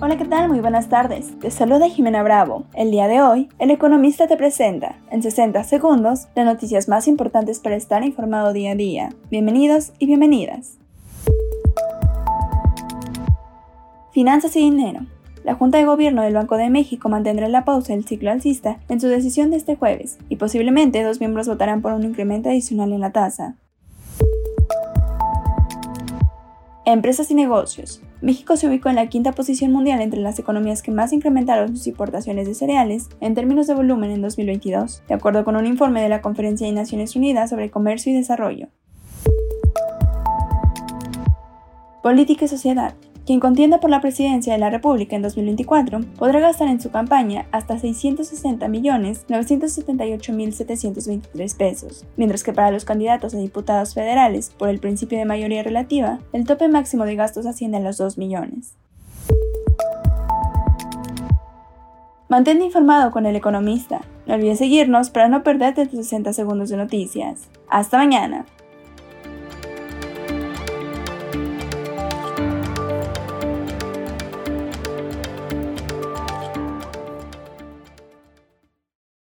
Hola, ¿qué tal? Muy buenas tardes. Te saluda Jimena Bravo. El día de hoy, el economista te presenta, en 60 segundos, las noticias más importantes para estar informado día a día. Bienvenidos y bienvenidas. Finanzas y dinero. La Junta de Gobierno del Banco de México mantendrá la pausa del ciclo alcista en su decisión de este jueves, y posiblemente dos miembros votarán por un incremento adicional en la tasa. Empresas y negocios. México se ubicó en la quinta posición mundial entre las economías que más incrementaron sus importaciones de cereales en términos de volumen en 2022, de acuerdo con un informe de la Conferencia de Naciones Unidas sobre Comercio y Desarrollo. Política y sociedad. Quien contienda por la presidencia de la República en 2024 podrá gastar en su campaña hasta 660.978.723 pesos, mientras que para los candidatos a diputados federales por el principio de mayoría relativa, el tope máximo de gastos asciende a los 2 millones. Mantente informado con el economista. No olvides seguirnos para no perderte tus 60 segundos de noticias. Hasta mañana.